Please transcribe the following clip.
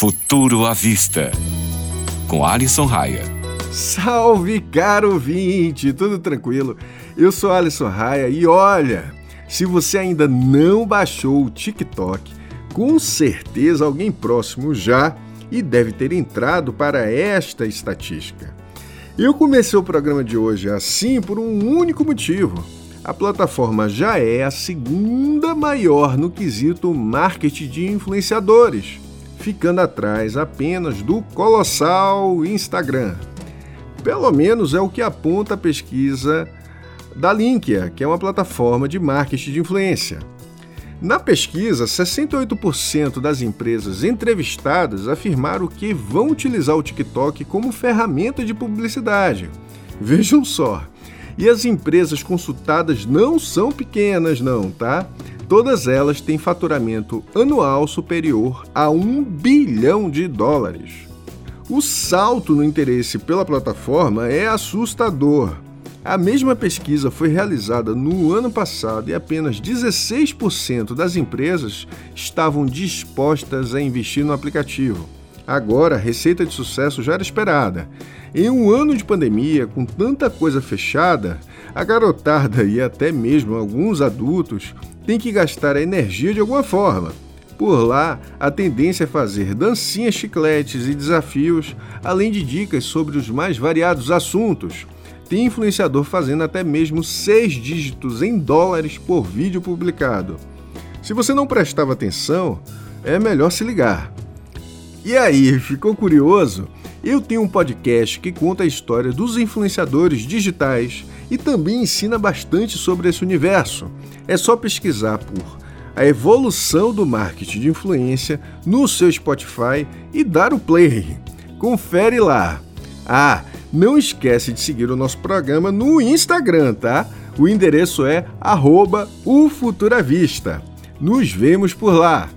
Futuro à Vista, com Alisson Raia. Salve, caro ouvinte! Tudo tranquilo? Eu sou Alisson Raia e olha, se você ainda não baixou o TikTok, com certeza alguém próximo já e deve ter entrado para esta estatística. Eu comecei o programa de hoje assim por um único motivo. A plataforma já é a segunda maior no quesito marketing de influenciadores ficando atrás apenas do colossal Instagram. Pelo menos é o que aponta a pesquisa da Linkia, que é uma plataforma de marketing de influência. Na pesquisa, 68% das empresas entrevistadas afirmaram que vão utilizar o TikTok como ferramenta de publicidade. Vejam só. E as empresas consultadas não são pequenas, não, tá? Todas elas têm faturamento anual superior a um bilhão de dólares. O salto no interesse pela plataforma é assustador. A mesma pesquisa foi realizada no ano passado e apenas 16% das empresas estavam dispostas a investir no aplicativo. Agora, a receita de sucesso já era esperada. Em um ano de pandemia, com tanta coisa fechada, a garotada e até mesmo alguns adultos tem que gastar a energia de alguma forma. Por lá, a tendência é fazer dancinhas, chicletes e desafios, além de dicas sobre os mais variados assuntos. Tem influenciador fazendo até mesmo seis dígitos em dólares por vídeo publicado. Se você não prestava atenção, é melhor se ligar. E aí, ficou curioso? Eu tenho um podcast que conta a história dos influenciadores digitais e também ensina bastante sobre esse universo. É só pesquisar por a evolução do marketing de influência no seu Spotify e dar o play. Confere lá. Ah, não esquece de seguir o nosso programa no Instagram, tá? O endereço é arroba Nos vemos por lá.